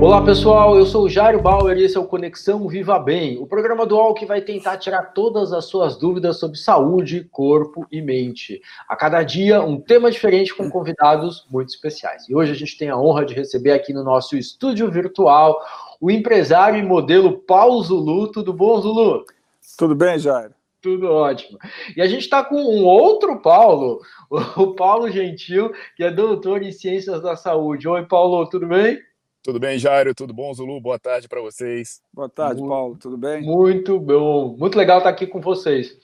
Olá pessoal, eu sou o Jairo Bauer e esse é o Conexão Viva Bem, o programa dual que vai tentar tirar todas as suas dúvidas sobre saúde, corpo e mente. A cada dia um tema diferente com convidados muito especiais. E hoje a gente tem a honra de receber aqui no nosso estúdio virtual o empresário e modelo Paulo Zulu. Tudo bom, Zulu? Tudo bem, Jairo? Tudo ótimo. E a gente está com um outro Paulo, o Paulo Gentil, que é doutor em Ciências da Saúde. Oi, Paulo, tudo bem? Tudo bem, Jairo? Tudo bom, Zulu? Boa tarde para vocês. Boa tarde, muito, Paulo. Tudo bem? Muito bom. Muito legal estar aqui com vocês.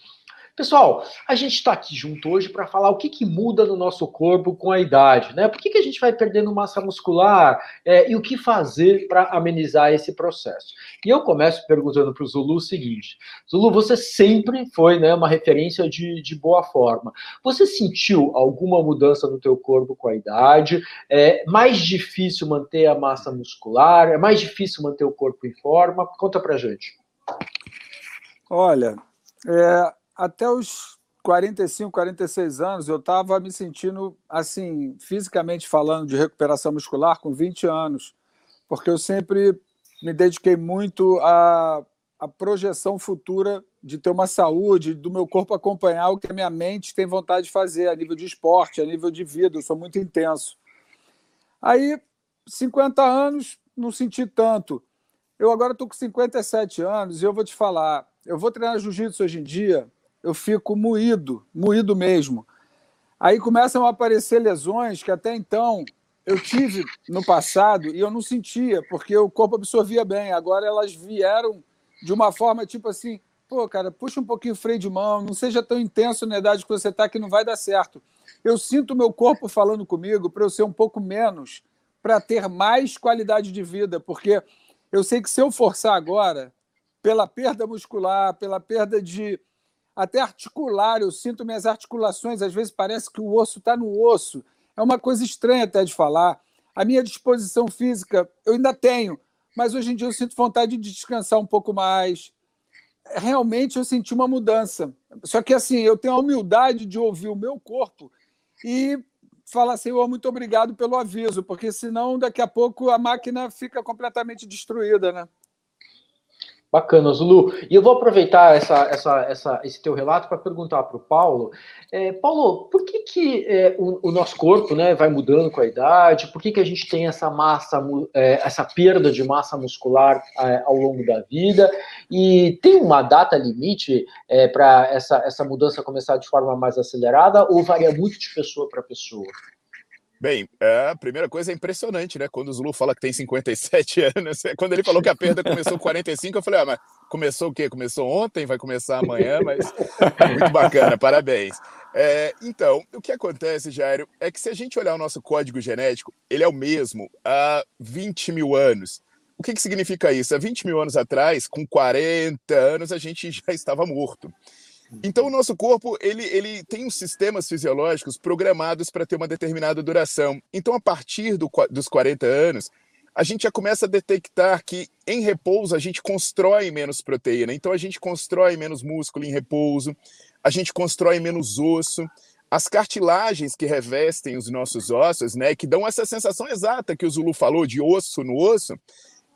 Pessoal, a gente está aqui junto hoje para falar o que, que muda no nosso corpo com a idade, né? Por que, que a gente vai perdendo massa muscular é, e o que fazer para amenizar esse processo? E eu começo perguntando para o Zulu o seguinte: Zulu, você sempre foi né, uma referência de, de boa forma. Você sentiu alguma mudança no teu corpo com a idade? É mais difícil manter a massa muscular? É mais difícil manter o corpo em forma? Conta para gente. Olha, é, até os 45, 46 anos, eu estava me sentindo, assim, fisicamente falando de recuperação muscular com 20 anos, porque eu sempre me dediquei muito à, à projeção futura de ter uma saúde, do meu corpo acompanhar o que a minha mente tem vontade de fazer, a nível de esporte, a nível de vida, eu sou muito intenso. Aí, 50 anos, não senti tanto. Eu agora estou com 57 anos e eu vou te falar, eu vou treinar jiu-jitsu hoje em dia, eu fico moído, moído mesmo. Aí começam a aparecer lesões que até então eu tive no passado e eu não sentia, porque o corpo absorvia bem. Agora elas vieram de uma forma tipo assim: pô, cara, puxa um pouquinho o freio de mão, não seja tão intenso na idade que você está que não vai dar certo. Eu sinto o meu corpo falando comigo para eu ser um pouco menos, para ter mais qualidade de vida, porque eu sei que se eu forçar agora, pela perda muscular, pela perda de até articular, eu sinto minhas articulações, às vezes parece que o osso está no osso. É uma coisa estranha até de falar. A minha disposição física eu ainda tenho, mas hoje em dia eu sinto vontade de descansar um pouco mais. Realmente eu senti uma mudança. Só que assim, eu tenho a humildade de ouvir o meu corpo e falar, Senhor, muito obrigado pelo aviso, porque senão daqui a pouco a máquina fica completamente destruída, né? Bacana, Zulu. E eu vou aproveitar essa, essa, essa, esse teu relato para perguntar para o Paulo. É, Paulo, por que, que é, o, o, nosso corpo né, vai mudando com a idade? Por que, que a gente tem essa massa, é, essa perda de massa muscular é, ao longo da vida? E tem uma data limite é, para essa, essa mudança começar de forma mais acelerada ou varia muito de pessoa para pessoa? Bem, é, a primeira coisa é impressionante, né? Quando o Zulu fala que tem 57 anos, quando ele falou que a perda começou com 45, eu falei, ah, mas começou o quê? Começou ontem, vai começar amanhã, mas muito bacana, parabéns. É, então, o que acontece, Jairo, é que se a gente olhar o nosso código genético, ele é o mesmo há 20 mil anos. O que, que significa isso? Há 20 mil anos atrás, com 40 anos, a gente já estava morto. Então, o nosso corpo ele, ele tem uns sistemas fisiológicos programados para ter uma determinada duração. Então, a partir do, dos 40 anos, a gente já começa a detectar que em repouso a gente constrói menos proteína. Então, a gente constrói menos músculo em repouso, a gente constrói menos osso. As cartilagens que revestem os nossos ossos, né, que dão essa sensação exata que o Zulu falou de osso no osso,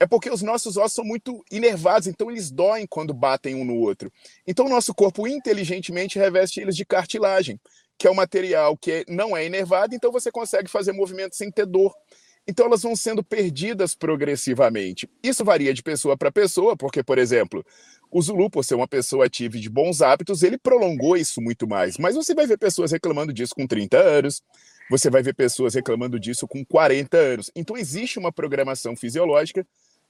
é porque os nossos ossos são muito inervados, então eles doem quando batem um no outro. Então o nosso corpo inteligentemente reveste eles de cartilagem, que é um material que não é inervado, então você consegue fazer movimento sem ter dor. então elas vão sendo perdidas progressivamente. Isso varia de pessoa para pessoa, porque, por exemplo, o Zulu, por ser uma pessoa ativa de bons hábitos, ele prolongou isso muito mais. Mas você vai ver pessoas reclamando disso com 30 anos, você vai ver pessoas reclamando disso com 40 anos. Então existe uma programação fisiológica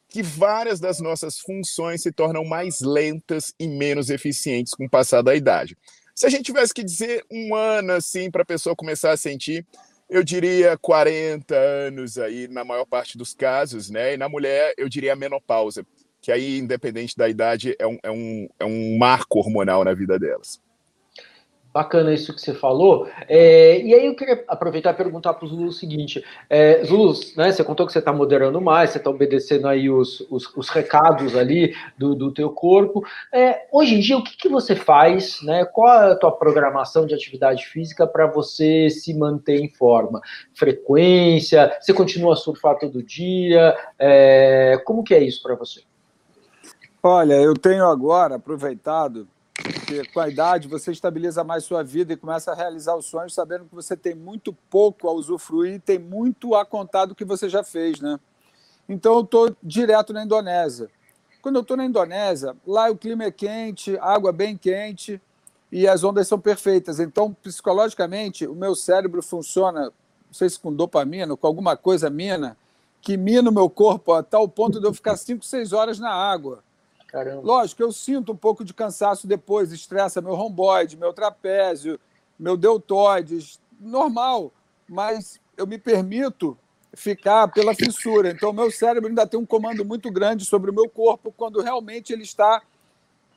que várias das nossas funções se tornam mais lentas e menos eficientes com o passar da idade. Se a gente tivesse que dizer um ano assim para a pessoa começar a sentir, eu diria 40 anos aí na maior parte dos casos, né? E na mulher eu diria a menopausa, que aí independente da idade é um, é um, é um marco hormonal na vida delas. Bacana isso que você falou. É, e aí eu queria aproveitar e perguntar para o Zulu o seguinte: é, Zulu, né, você contou que você está moderando mais, você está obedecendo aí os, os, os, recados ali do, do teu corpo. É, hoje em dia, o que, que você faz? Né, qual a tua programação de atividade física para você se manter em forma? Frequência? Você continua a surfar todo dia? É, como que é isso para você? Olha, eu tenho agora aproveitado porque com a idade você estabiliza mais sua vida e começa a realizar os sonhos sabendo que você tem muito pouco a usufruir e tem muito a contar do que você já fez, né? Então eu estou direto na Indonésia. Quando eu estou na Indonésia, lá o clima é quente, água bem quente e as ondas são perfeitas. Então, psicologicamente, o meu cérebro funciona, não sei se com dopamina, com alguma coisa mina, que mina o meu corpo a tal ponto de eu ficar 5, 6 horas na água. Caramba. Lógico, eu sinto um pouco de cansaço depois, estressa meu romboide, meu trapézio, meu deltoides, normal, mas eu me permito ficar pela fissura. Então, meu cérebro ainda tem um comando muito grande sobre o meu corpo quando realmente ele está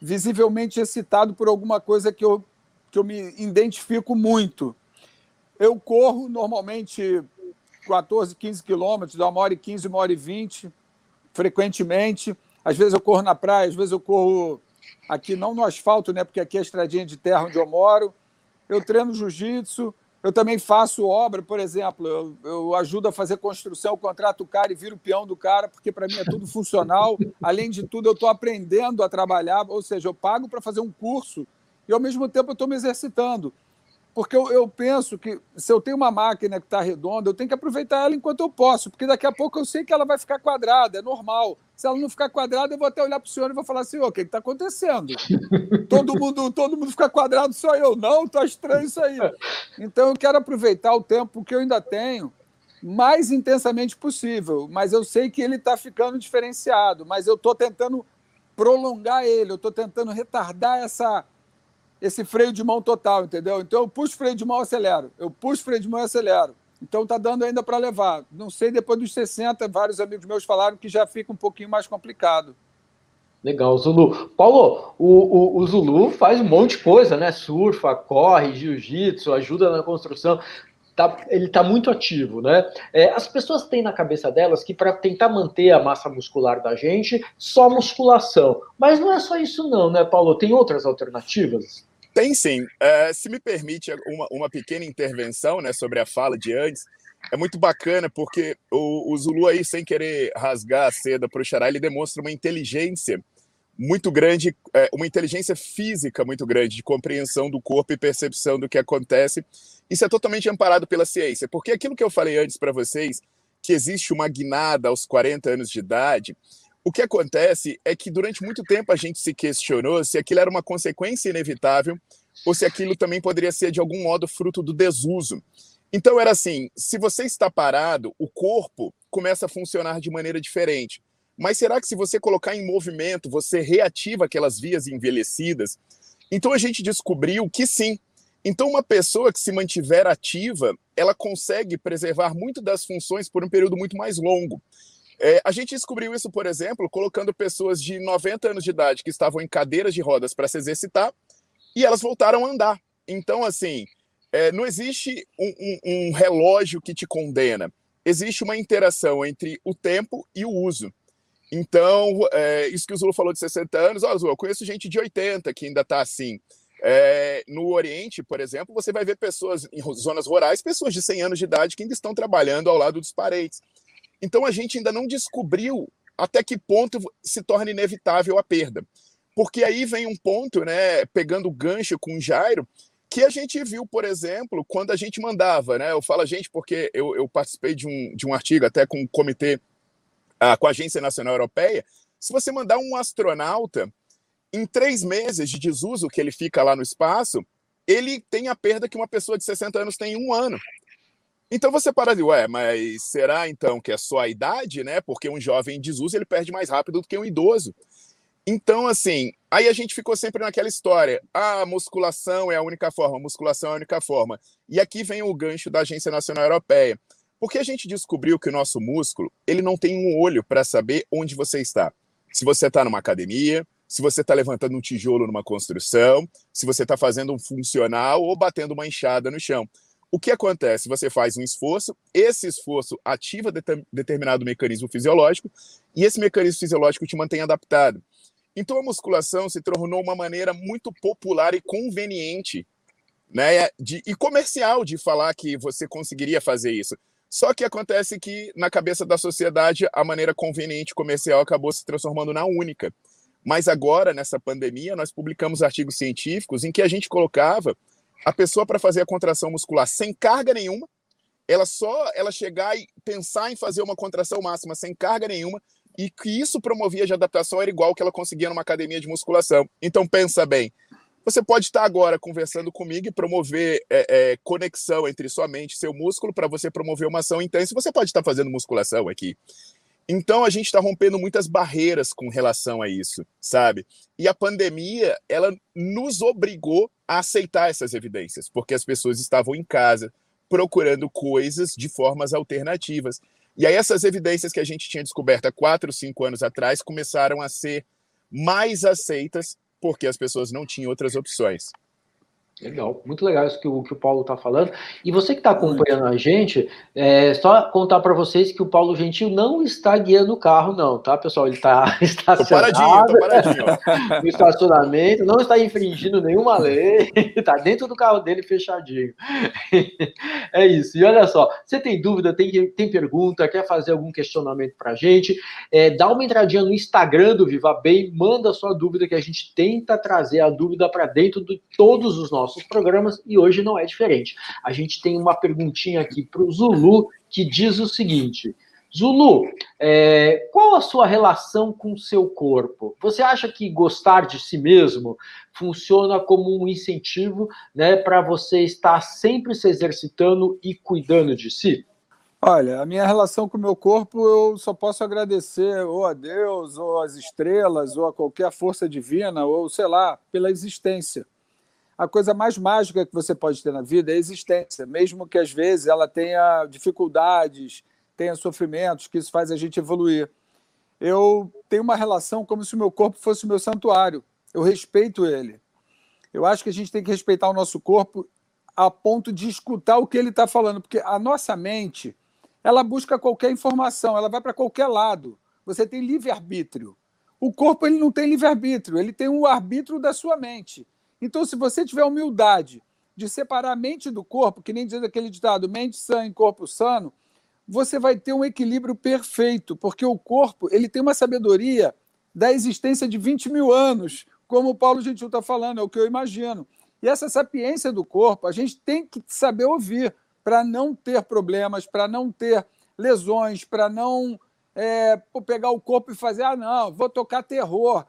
visivelmente excitado por alguma coisa que eu, que eu me identifico muito. Eu corro normalmente 14, 15 quilômetros, dá uma hora e 15, uma hora e 20, frequentemente. Às vezes eu corro na praia, às vezes eu corro aqui, não no asfalto, né? Porque aqui é a estradinha de terra onde eu moro. Eu treino jiu-jitsu. Eu também faço obra, por exemplo. Eu, eu ajudo a fazer construção, eu contrato o cara e viro o peão do cara, porque para mim é tudo funcional. Além de tudo, eu estou aprendendo a trabalhar, ou seja, eu pago para fazer um curso e ao mesmo tempo eu estou me exercitando. Porque eu, eu, penso que se eu tenho uma máquina que está redonda, eu tenho que aproveitar ela enquanto eu posso, porque daqui a pouco eu sei que ela vai ficar quadrada, é normal. Se ela não ficar quadrada, eu vou até olhar para o senhor e vou falar assim: o que está acontecendo? todo, mundo, todo mundo fica quadrado, só eu. Não, está estranho isso aí. Então eu quero aproveitar o tempo que eu ainda tenho mais intensamente possível, mas eu sei que ele está ficando diferenciado, mas eu estou tentando prolongar ele, eu estou tentando retardar essa esse freio de mão total, entendeu? Então eu puxo freio de mão e acelero. Eu puxo freio de mão e acelero. Então tá dando ainda para levar. Não sei, depois dos 60, vários amigos meus falaram que já fica um pouquinho mais complicado. Legal, Zulu. Paulo, o, o, o, Zulu faz um monte de coisa, né? Surfa, corre, jiu-jitsu, ajuda na construção. Tá, ele está muito ativo, né? É, as pessoas têm na cabeça delas que para tentar manter a massa muscular da gente, só musculação. Mas não é só isso, não, né, Paulo? Tem outras alternativas? Tem sim. Uh, se me permite uma, uma pequena intervenção né, sobre a fala de antes, é muito bacana porque o, o Zulu aí, sem querer rasgar a seda para o Xará, ele demonstra uma inteligência muito grande, é, uma inteligência física muito grande de compreensão do corpo e percepção do que acontece. Isso é totalmente amparado pela ciência, porque aquilo que eu falei antes para vocês, que existe uma guinada aos 40 anos de idade, o que acontece é que durante muito tempo a gente se questionou se aquilo era uma consequência inevitável ou se aquilo também poderia ser de algum modo fruto do desuso. Então era assim: se você está parado, o corpo começa a funcionar de maneira diferente. Mas será que se você colocar em movimento, você reativa aquelas vias envelhecidas? Então a gente descobriu que sim. Então uma pessoa que se mantiver ativa, ela consegue preservar muito das funções por um período muito mais longo. É, a gente descobriu isso, por exemplo, colocando pessoas de 90 anos de idade que estavam em cadeiras de rodas para se exercitar e elas voltaram a andar. Então, assim, é, não existe um, um, um, relógio que te condena. Existe uma interação entre o tempo e o uso. Então, é, isso que o Zulu falou de 60 anos, ó, Zulu, eu conheço gente de 80 que ainda está assim. É, no Oriente, por exemplo, você vai ver pessoas em zonas rurais, pessoas de 100 anos de idade que ainda estão trabalhando ao lado dos parentes. Então a gente ainda não descobriu até que ponto se torna inevitável a perda. Porque aí vem um ponto, né, pegando o gancho com o Jairo, que a gente viu, por exemplo, quando a gente mandava, né? Eu falo a gente porque eu, eu participei de um, de um artigo até com o comitê, ah, com a Agência Nacional Europeia. Se você mandar um astronauta, em três meses de desuso que ele fica lá no espaço, ele tem a perda que uma pessoa de 60 anos tem em um ano. Então você para de, ué, mas será então que é só a idade, né? Porque um jovem em desuso ele perde mais rápido do que um idoso. Então, assim, aí a gente ficou sempre naquela história. Ah, musculação é a única forma, musculação é a única forma. E aqui vem o gancho da Agência Nacional Europeia. Porque a gente descobriu que o nosso músculo, ele não tem um olho para saber onde você está. Se você está numa academia, se você está levantando um tijolo numa construção, se você está fazendo um funcional ou batendo uma enxada no chão. O que acontece? Você faz um esforço, esse esforço ativa determinado mecanismo fisiológico e esse mecanismo fisiológico te mantém adaptado. Então a musculação se tornou uma maneira muito popular e conveniente, né, de, e comercial de falar que você conseguiria fazer isso. Só que acontece que na cabeça da sociedade a maneira conveniente comercial acabou se transformando na única. Mas agora nessa pandemia nós publicamos artigos científicos em que a gente colocava a pessoa para fazer a contração muscular sem carga nenhuma, ela só ela chegar e pensar em fazer uma contração máxima sem carga nenhuma e que isso promovia de adaptação era igual que ela conseguia numa academia de musculação. Então pensa bem, você pode estar agora conversando comigo e promover é, é, conexão entre sua mente e seu músculo para você promover uma ação intensa. Você pode estar fazendo musculação aqui. Então a gente está rompendo muitas barreiras com relação a isso, sabe? E a pandemia ela nos obrigou a aceitar essas evidências, porque as pessoas estavam em casa procurando coisas de formas alternativas. E aí essas evidências que a gente tinha descoberto há quatro, cinco anos atrás começaram a ser mais aceitas porque as pessoas não tinham outras opções. Legal, muito legal isso que o, que o Paulo está falando. E você que está acompanhando a gente, é só contar para vocês que o Paulo Gentil não está guiando o carro, não, tá, pessoal? Ele está estacionado tô paradinho, tô paradinho. no estacionamento, não está infringindo nenhuma lei, está dentro do carro dele fechadinho. é isso. E olha só, você tem dúvida, tem, tem pergunta, quer fazer algum questionamento para a gente, é, dá uma entradinha no Instagram do Viva Bem, manda sua dúvida que a gente tenta trazer a dúvida para dentro de todos os nossos nossos programas e hoje não é diferente. A gente tem uma perguntinha aqui para o Zulu que diz o seguinte. Zulu, é, qual a sua relação com seu corpo? Você acha que gostar de si mesmo funciona como um incentivo né, para você estar sempre se exercitando e cuidando de si? Olha, a minha relação com o meu corpo eu só posso agradecer ou a Deus, ou às estrelas, ou a qualquer força divina, ou sei lá, pela existência a coisa mais mágica que você pode ter na vida é a existência, mesmo que às vezes ela tenha dificuldades, tenha sofrimentos, que isso faz a gente evoluir. Eu tenho uma relação como se o meu corpo fosse o meu santuário. Eu respeito ele. Eu acho que a gente tem que respeitar o nosso corpo a ponto de escutar o que ele está falando, porque a nossa mente ela busca qualquer informação, ela vai para qualquer lado. Você tem livre arbítrio. O corpo ele não tem livre arbítrio, ele tem o arbítrio da sua mente. Então, se você tiver humildade de separar a mente do corpo, que nem diz aquele ditado, mente sã em corpo sano, você vai ter um equilíbrio perfeito, porque o corpo ele tem uma sabedoria da existência de 20 mil anos, como o Paulo Gentil está falando, é o que eu imagino. E essa sapiência do corpo, a gente tem que saber ouvir para não ter problemas, para não ter lesões, para não é, pegar o corpo e fazer, ah, não, vou tocar terror.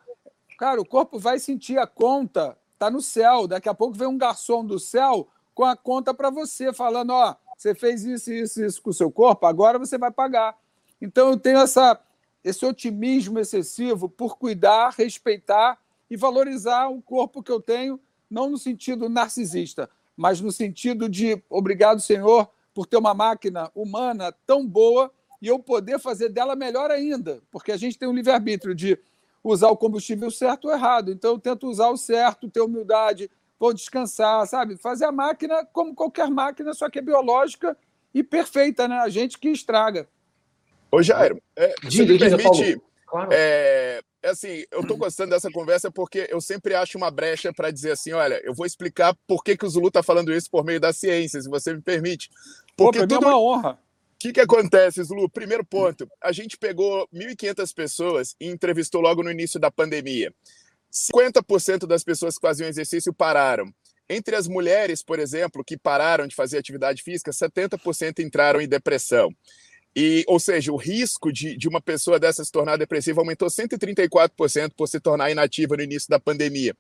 Cara, o corpo vai sentir a conta está no céu. Daqui a pouco vem um garçom do céu com a conta para você, falando: ó, você fez isso, isso, isso com o seu corpo, agora você vai pagar. Então eu tenho essa, esse otimismo excessivo por cuidar, respeitar e valorizar o corpo que eu tenho, não no sentido narcisista, mas no sentido de obrigado, Senhor, por ter uma máquina humana tão boa e eu poder fazer dela melhor ainda, porque a gente tem um livre-arbítrio de usar o combustível certo ou errado. Então, eu tento usar o certo, ter humildade, vou descansar, sabe? Fazer a máquina como qualquer máquina, só que é biológica e perfeita, né? A gente que estraga. Ô, Jairo, é, você me permite. Claro. É, é, assim, eu estou gostando dessa conversa porque eu sempre acho uma brecha para dizer assim: olha, eu vou explicar por que, que o Zulu está falando isso por meio da ciência, se você me permite. Porque Pô, tudo... é uma honra que, que acontece, Zulu? Primeiro ponto, a gente pegou 1.500 pessoas e entrevistou logo no início da pandemia. 50% das pessoas que faziam exercício pararam. Entre as mulheres, por exemplo, que pararam de fazer atividade física, 70% entraram em depressão. E, ou seja, o risco de, de uma pessoa dessa se tornar depressiva aumentou 134% por se tornar inativa no início da pandemia.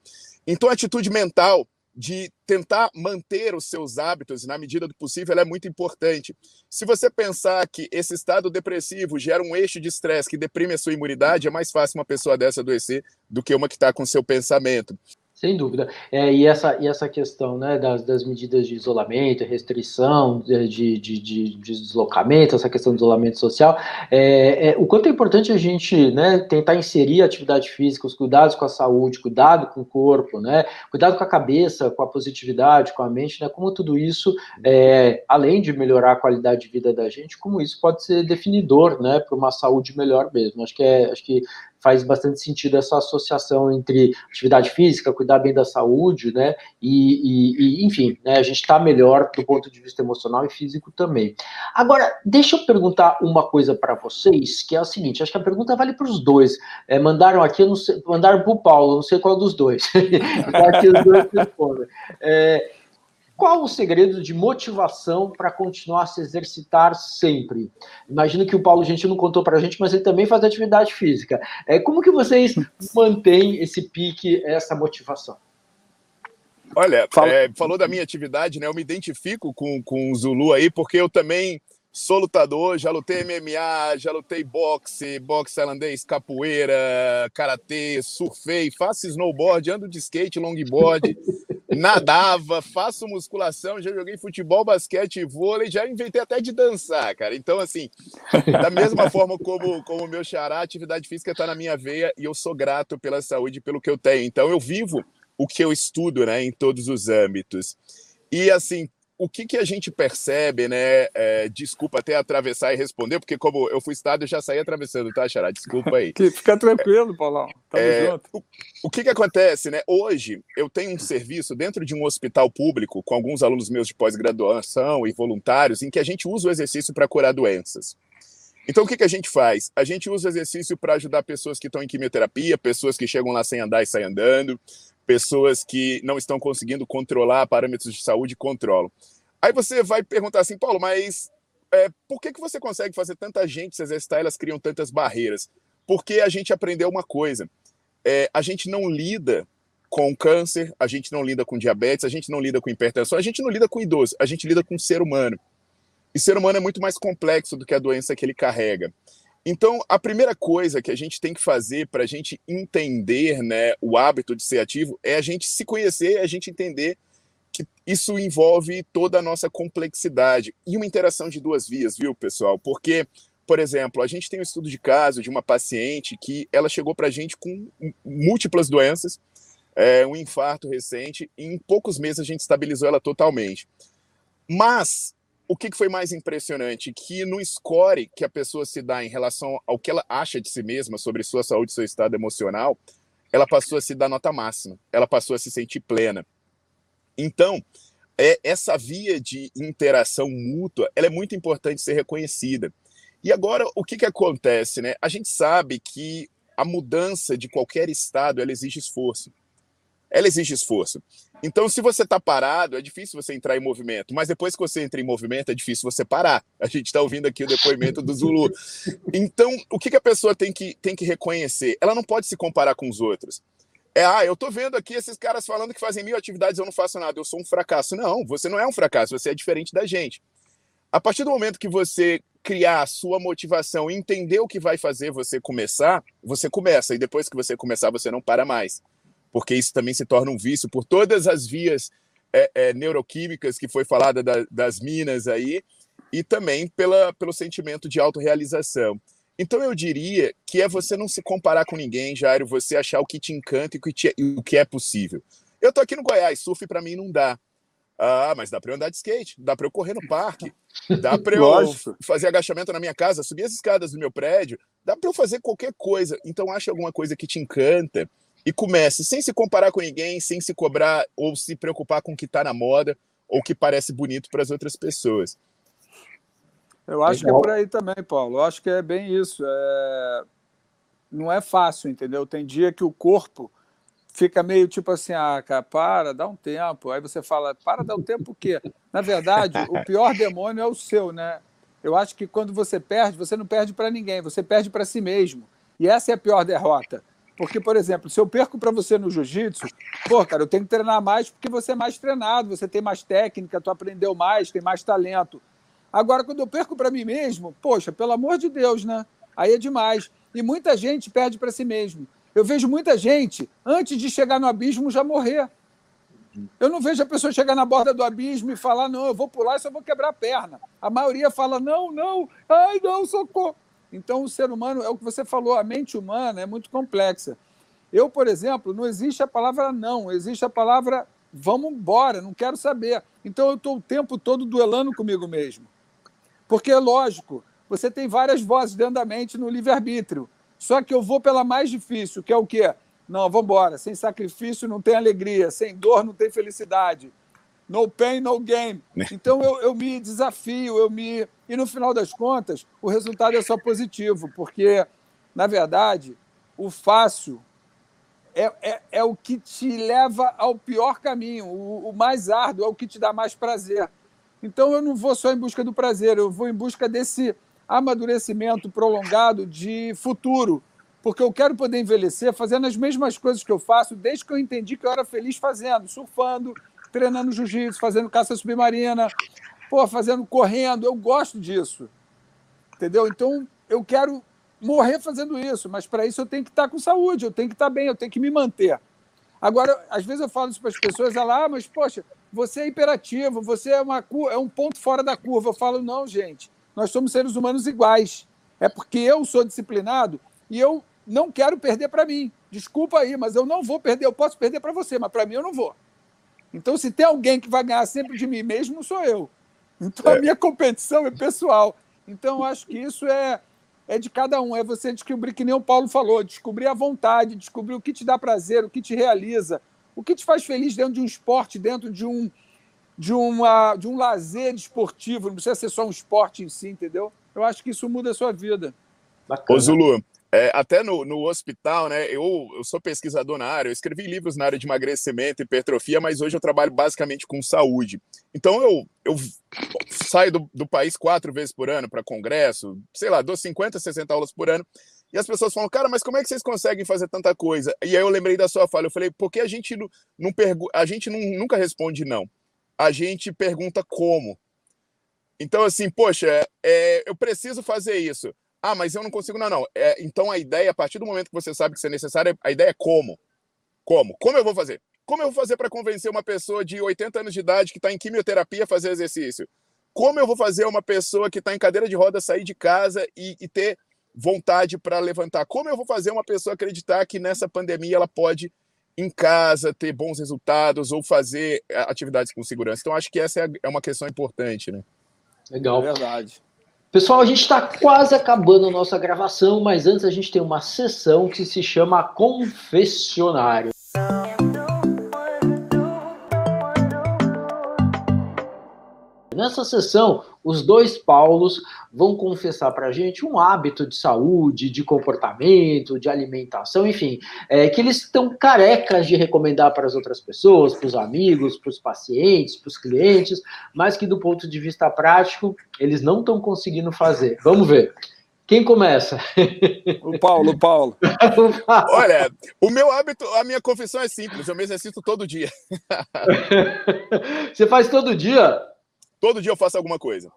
Então, a atitude mental de tentar manter os seus hábitos na medida do possível é muito importante. Se você pensar que esse estado depressivo gera um eixo de estresse que deprime a sua imunidade, é mais fácil uma pessoa dessa adoecer do que uma que está com seu pensamento. Sem dúvida. É, e, essa, e essa questão né, das, das medidas de isolamento, restrição de, de, de, de deslocamento, essa questão do isolamento social, é, é, o quanto é importante a gente né, tentar inserir a atividade física, os cuidados com a saúde, cuidado com o corpo, né, cuidado com a cabeça, com a positividade, com a mente, né, como tudo isso, é, além de melhorar a qualidade de vida da gente, como isso pode ser definidor né, para uma saúde melhor mesmo. Acho que, é, acho que faz bastante sentido essa associação entre atividade física, cuidar bem da saúde, né? E, e, e enfim, né, a gente está melhor do ponto de vista emocional e físico também. Agora, deixa eu perguntar uma coisa para vocês, que é o seguinte: acho que a pergunta vale para os dois. É, mandaram aqui, não sei, mandaram para o Paulo, não sei qual dos dois. aqui os dois respondem. É, qual o segredo de motivação para continuar a se exercitar sempre? Imagino que o Paulo Gentil não contou para a gente, mas ele também faz atividade física. É, como que vocês mantêm esse pique, essa motivação? Olha, Fala. é, falou da minha atividade, né? Eu me identifico com, com o Zulu aí, porque eu também sou lutador, já lutei MMA, já lutei boxe, boxe tailandês, capoeira, karatê, surfei, faço snowboard, ando de skate, longboard, nadava, faço musculação, já joguei futebol, basquete, vôlei, já inventei até de dançar, cara. Então, assim, da mesma forma como como meu xará, a atividade física está na minha veia e eu sou grato pela saúde, pelo que eu tenho. Então, eu vivo o que eu estudo, né, em todos os âmbitos. E assim, o que, que a gente percebe, né? É, desculpa até atravessar e responder, porque como eu fui estado, eu já saí atravessando, tá, Xará? Desculpa aí. Fica tranquilo, Paulão. Tamo é, junto. O, o que, que acontece, né? Hoje eu tenho um serviço dentro de um hospital público com alguns alunos meus de pós-graduação e voluntários, em que a gente usa o exercício para curar doenças. Então, o que, que a gente faz? A gente usa o exercício para ajudar pessoas que estão em quimioterapia, pessoas que chegam lá sem andar e saem andando, pessoas que não estão conseguindo controlar parâmetros de saúde controlam. Aí você vai perguntar assim, Paulo, mas é, por que, que você consegue fazer tanta gente se exercitar elas criam tantas barreiras? Porque a gente aprendeu uma coisa: é, a gente não lida com câncer, a gente não lida com diabetes, a gente não lida com hipertensão, a gente não lida com idoso, a gente lida com ser humano. E ser humano é muito mais complexo do que a doença que ele carrega. Então, a primeira coisa que a gente tem que fazer para a gente entender né, o hábito de ser ativo é a gente se conhecer, a gente entender que isso envolve toda a nossa complexidade e uma interação de duas vias, viu, pessoal? Porque, por exemplo, a gente tem um estudo de caso de uma paciente que ela chegou para a gente com múltiplas doenças, é, um infarto recente, e em poucos meses a gente estabilizou ela totalmente. Mas o que foi mais impressionante? Que no score que a pessoa se dá em relação ao que ela acha de si mesma, sobre sua saúde, seu estado emocional, ela passou a se dar nota máxima, ela passou a se sentir plena. Então, é, essa via de interação mútua, ela é muito importante ser reconhecida. E agora, o que, que acontece? Né? A gente sabe que a mudança de qualquer estado, ela exige esforço ela exige esforço. Então, se você está parado, é difícil você entrar em movimento, mas depois que você entra em movimento, é difícil você parar. A gente está ouvindo aqui o depoimento do Zulu. Então, o que, que a pessoa tem que, tem que reconhecer? Ela não pode se comparar com os outros. É, ah, eu tô vendo aqui esses caras falando que fazem mil atividades eu não faço nada, eu sou um fracasso. Não, você não é um fracasso, você é diferente da gente. A partir do momento que você criar a sua motivação, entender o que vai fazer você começar, você começa, e depois que você começar, você não para mais porque isso também se torna um vício por todas as vias é, é, neuroquímicas que foi falada da, das minas aí, e também pela, pelo sentimento de autorrealização. Então eu diria que é você não se comparar com ninguém, Jairo, você achar o que te encanta e o que, te, o que é possível. Eu tô aqui no Goiás, surf para mim não dá. Ah, mas dá para eu andar de skate, dá para eu correr no parque, dá para eu fazer agachamento na minha casa, subir as escadas do meu prédio, dá para eu fazer qualquer coisa. Então acha alguma coisa que te encanta e comece sem se comparar com ninguém, sem se cobrar ou se preocupar com o que está na moda ou que parece bonito para as outras pessoas. Eu acho que é por aí também, Paulo. Eu acho que é bem isso. É... Não é fácil, entendeu? Tem dia que o corpo fica meio tipo assim, ah, cara, para, dá um tempo. Aí você fala, para, dá um tempo o quê? Na verdade, o pior demônio é o seu, né? Eu acho que quando você perde, você não perde para ninguém, você perde para si mesmo. E essa é a pior derrota. Porque, por exemplo, se eu perco para você no jiu-jitsu, pô, cara, eu tenho que treinar mais porque você é mais treinado, você tem mais técnica, tu aprendeu mais, tem mais talento. Agora, quando eu perco para mim mesmo, poxa, pelo amor de Deus, né? Aí é demais. E muita gente perde para si mesmo. Eu vejo muita gente, antes de chegar no abismo, já morrer. Eu não vejo a pessoa chegar na borda do abismo e falar, não, eu vou pular e só vou quebrar a perna. A maioria fala, não, não, ai, não, socorro. Então, o ser humano, é o que você falou, a mente humana é muito complexa. Eu, por exemplo, não existe a palavra não, existe a palavra vamos embora, não quero saber. Então, eu estou o tempo todo duelando comigo mesmo. Porque, é lógico, você tem várias vozes dentro da mente no livre-arbítrio. Só que eu vou pela mais difícil, que é o quê? Não, vamos embora. Sem sacrifício não tem alegria, sem dor não tem felicidade. No pain, no gain. Então eu, eu me desafio, eu me. E no final das contas, o resultado é só positivo, porque, na verdade, o fácil é, é, é o que te leva ao pior caminho, o, o mais árduo, é o que te dá mais prazer. Então eu não vou só em busca do prazer, eu vou em busca desse amadurecimento prolongado de futuro, porque eu quero poder envelhecer fazendo as mesmas coisas que eu faço desde que eu entendi que eu era feliz fazendo, surfando, treinando jiu-jitsu, fazendo caça submarina, pô, fazendo correndo, eu gosto disso. Entendeu? Então, eu quero morrer fazendo isso, mas para isso eu tenho que estar com saúde, eu tenho que estar bem, eu tenho que me manter. Agora, às vezes eu falo isso para as pessoas, ela, ah, mas poxa, você é hiperativo, você é, uma, é um ponto fora da curva. Eu falo, não, gente, nós somos seres humanos iguais. É porque eu sou disciplinado e eu não quero perder para mim. Desculpa aí, mas eu não vou perder. Eu posso perder para você, mas para mim eu não vou. Então, se tem alguém que vai ganhar sempre de mim mesmo, sou eu. Então, a é. minha competição é pessoal. Então, acho que isso é, é de cada um. É você descobrir, que nem o Paulo falou, descobrir a vontade, descobrir o que te dá prazer, o que te realiza, o que te faz feliz dentro de um esporte, dentro de um, de, uma, de um lazer esportivo, não precisa ser só um esporte em si, entendeu? Eu acho que isso muda a sua vida. Bacana. Ô, Zulu, é, até no, no hospital, né? Eu, eu sou pesquisador na área, eu escrevi livros na área de emagrecimento e hipertrofia, mas hoje eu trabalho basicamente com saúde. Então eu, eu saio do, do país quatro vezes por ano para congresso, sei lá, dou 50, 60 aulas por ano. E as pessoas falam, cara, mas como é que vocês conseguem fazer tanta coisa? E aí eu lembrei da sua fala, eu falei, porque a gente não, não pergu a gente não, nunca responde não a gente pergunta como. Então, assim, poxa, é, eu preciso fazer isso. Ah, mas eu não consigo, não, não. É, então, a ideia, a partir do momento que você sabe que isso é necessário, a ideia é como. Como? Como eu vou fazer? Como eu vou fazer para convencer uma pessoa de 80 anos de idade que está em quimioterapia a fazer exercício? Como eu vou fazer uma pessoa que está em cadeira de roda sair de casa e, e ter vontade para levantar? Como eu vou fazer uma pessoa acreditar que nessa pandemia ela pode em casa, ter bons resultados ou fazer eh, atividades com segurança. Então, acho que essa é, é uma questão importante, né? Legal. É verdade. Pessoal, a gente está quase acabando a nossa gravação, mas antes a gente tem uma sessão que se chama Confessionário. Nessa sessão, os dois Paulos vão confessar para a gente um hábito de saúde, de comportamento, de alimentação, enfim, é, que eles estão carecas de recomendar para as outras pessoas, para os amigos, para os pacientes, para os clientes, mas que do ponto de vista prático eles não estão conseguindo fazer. Vamos ver. Quem começa? O Paulo, o Paulo. Olha, o meu hábito, a minha confissão é simples, eu me exercito todo dia. Você faz todo dia? Todo dia eu faço alguma coisa.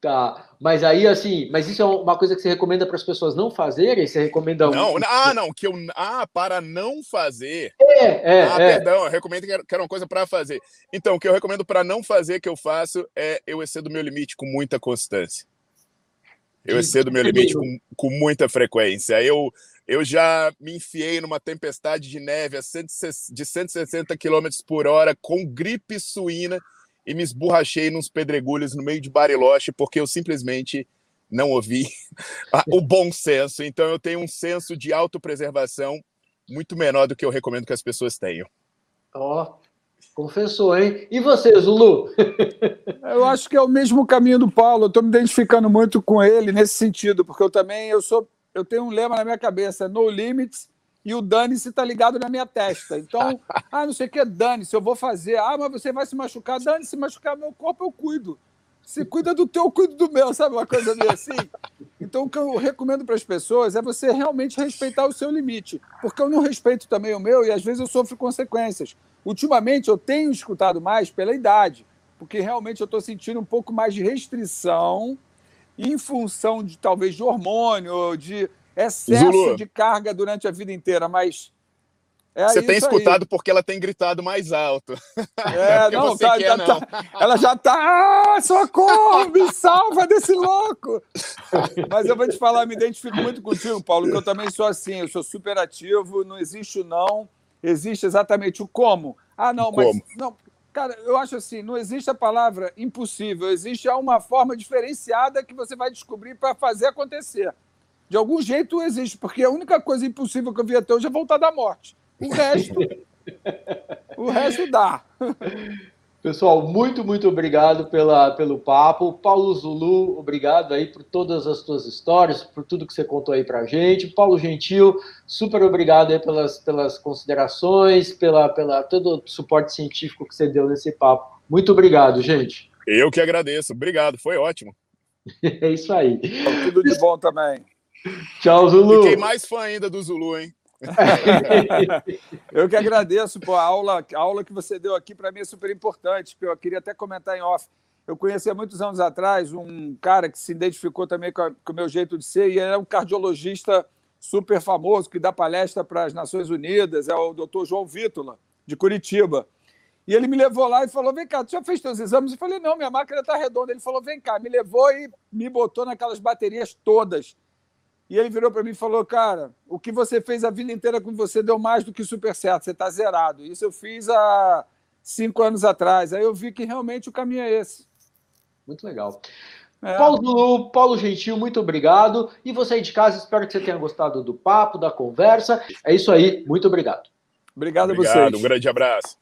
Tá, mas aí assim, mas isso é uma coisa que você recomenda para as pessoas não fazerem? Você recomenda Não, ah, não, que eu ah, para não fazer. É, é, ah, é. perdão, eu recomendo que era uma coisa para fazer. Então, o que eu recomendo para não fazer que eu faço é eu excedo meu limite com muita constância. Eu excedo meu limite com, com muita frequência. Eu eu já me enfiei numa tempestade de neve a de 160 km por hora com gripe suína e me esborrachei nos pedregulhos no meio de Bariloche porque eu simplesmente não ouvi o bom senso. Então eu tenho um senso de autopreservação muito menor do que eu recomendo que as pessoas tenham. Ó, oh, confessou, hein? E você, Zulu? eu acho que é o mesmo caminho do Paulo. Eu estou me identificando muito com ele nesse sentido, porque eu também eu sou eu tenho um lema na minha cabeça: no limits e o dane-se está ligado na minha testa. Então, ah, não sei o que, dane-se, eu vou fazer. Ah, mas você vai se machucar, dane-se, machucar meu corpo, eu cuido. Se cuida do teu, eu cuido do meu, sabe uma coisa meio assim? Então, o que eu recomendo para as pessoas é você realmente respeitar o seu limite, porque eu não respeito também o meu e às vezes eu sofro consequências. Ultimamente, eu tenho escutado mais pela idade, porque realmente eu estou sentindo um pouco mais de restrição em função de talvez de hormônio, de excesso Zulu. de carga durante a vida inteira, mas. É você tem escutado aí. porque ela tem gritado mais alto. É, não, tá, quer, tá, não. Tá, ela já tá. Ah, socorro, me salva desse louco! Mas eu vou te falar, me identifico muito contigo, Paulo, que eu também sou assim, eu sou super ativo, não existe o não, existe exatamente o como. Ah, não, mas. Como? Não, cara, eu acho assim, não existe a palavra impossível, existe uma forma diferenciada que você vai descobrir para fazer acontecer. De algum jeito existe, porque a única coisa impossível que eu vi até hoje é voltar da morte. O resto, o resto dá. Pessoal, muito, muito obrigado pela, pelo papo. Paulo Zulu, obrigado aí por todas as tuas histórias, por tudo que você contou aí pra gente. Paulo Gentil, super obrigado aí pelas, pelas considerações, pela, pela todo o suporte científico que você deu nesse papo. Muito obrigado, gente. Eu que agradeço. Obrigado, foi ótimo. é isso aí. Tudo de bom também. Tchau, Zulu. Fiquei mais fã ainda do Zulu, hein? eu que agradeço, pô, a aula, a aula que você deu aqui para mim é super importante, eu queria até comentar em off. Eu conheci há muitos anos atrás um cara que se identificou também com, com o meu jeito de ser, e ele é um cardiologista super famoso que dá palestra para as Nações Unidas, é o doutor João Vítula, de Curitiba. E ele me levou lá e falou: Vem cá, tu já fez teus exames? Eu falei: Não, minha máquina está redonda. Ele falou: Vem cá, me levou e me botou naquelas baterias todas e ele virou para mim e falou: Cara, o que você fez a vida inteira com você deu mais do que super certo, você está zerado. Isso eu fiz há cinco anos atrás. Aí eu vi que realmente o caminho é esse. Muito legal. É. Paulo, Paulo Gentil, muito obrigado. E você aí de casa, espero que você tenha gostado do papo, da conversa. É isso aí, muito obrigado. Obrigado, obrigado a vocês. Um grande abraço.